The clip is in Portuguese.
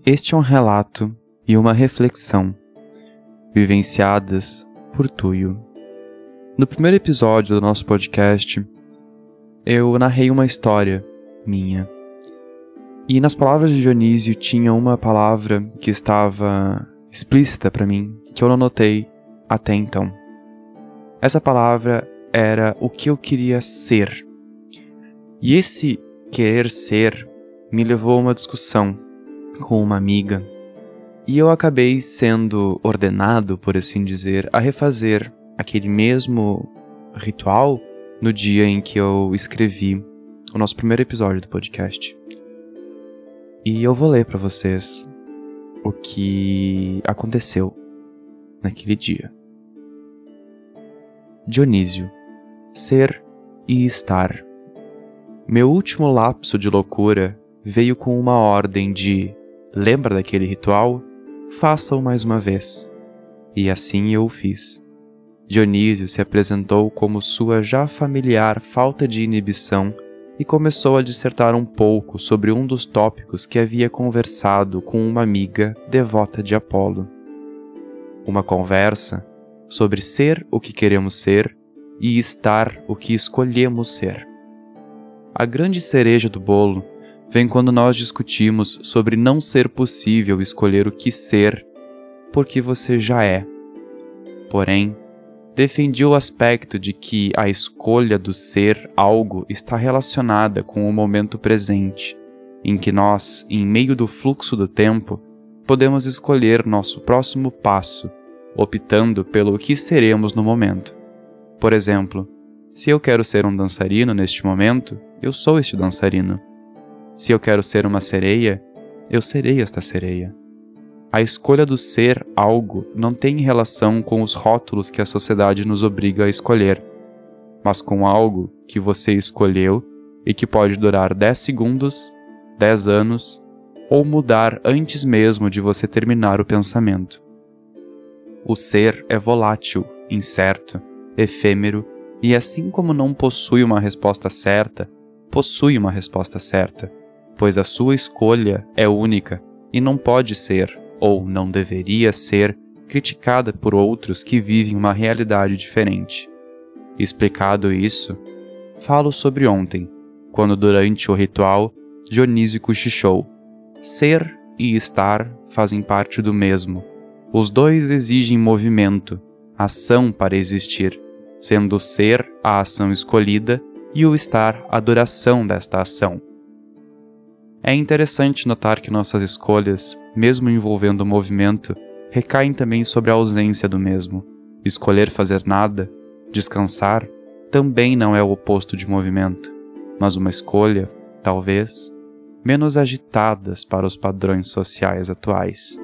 Este é um relato e uma reflexão vivenciadas por Tuyo. No primeiro episódio do nosso podcast, eu narrei uma história minha. E nas palavras de Dionísio tinha uma palavra que estava explícita para mim, que eu não notei até então. Essa palavra era o que eu queria ser. E esse querer ser me levou a uma discussão com uma amiga. E eu acabei sendo ordenado, por assim dizer, a refazer aquele mesmo ritual no dia em que eu escrevi o nosso primeiro episódio do podcast. E eu vou ler para vocês o que aconteceu naquele dia. Dionísio, ser e estar. Meu último lapso de loucura veio com uma ordem de lembra daquele ritual? Faça-o mais uma vez. E assim eu o fiz. Dionísio se apresentou como sua já familiar falta de inibição e começou a dissertar um pouco sobre um dos tópicos que havia conversado com uma amiga devota de Apolo. Uma conversa sobre ser o que queremos ser e estar o que escolhemos ser. A grande cereja do bolo vem quando nós discutimos sobre não ser possível escolher o que ser, porque você já é. Porém, defendi o aspecto de que a escolha do ser algo está relacionada com o momento presente, em que nós, em meio do fluxo do tempo, podemos escolher nosso próximo passo optando pelo que seremos no momento. Por exemplo, se eu quero ser um dançarino neste momento, eu sou este dançarino. Se eu quero ser uma sereia, eu serei esta sereia. A escolha do ser algo não tem relação com os rótulos que a sociedade nos obriga a escolher, mas com algo que você escolheu e que pode durar 10 segundos, 10 anos ou mudar antes mesmo de você terminar o pensamento. O ser é volátil, incerto, efêmero e, assim como não possui uma resposta certa, possui uma resposta certa, pois a sua escolha é única e não pode ser, ou não deveria ser, criticada por outros que vivem uma realidade diferente. Explicado isso, falo sobre ontem, quando durante o ritual Dionísio cochichou. Ser e estar fazem parte do mesmo os dois exigem movimento, ação para existir, sendo o ser a ação escolhida e o estar a duração desta ação. É interessante notar que nossas escolhas, mesmo envolvendo o movimento, recaem também sobre a ausência do mesmo. Escolher fazer nada, descansar, também não é o oposto de movimento, mas uma escolha, talvez, menos agitadas para os padrões sociais atuais.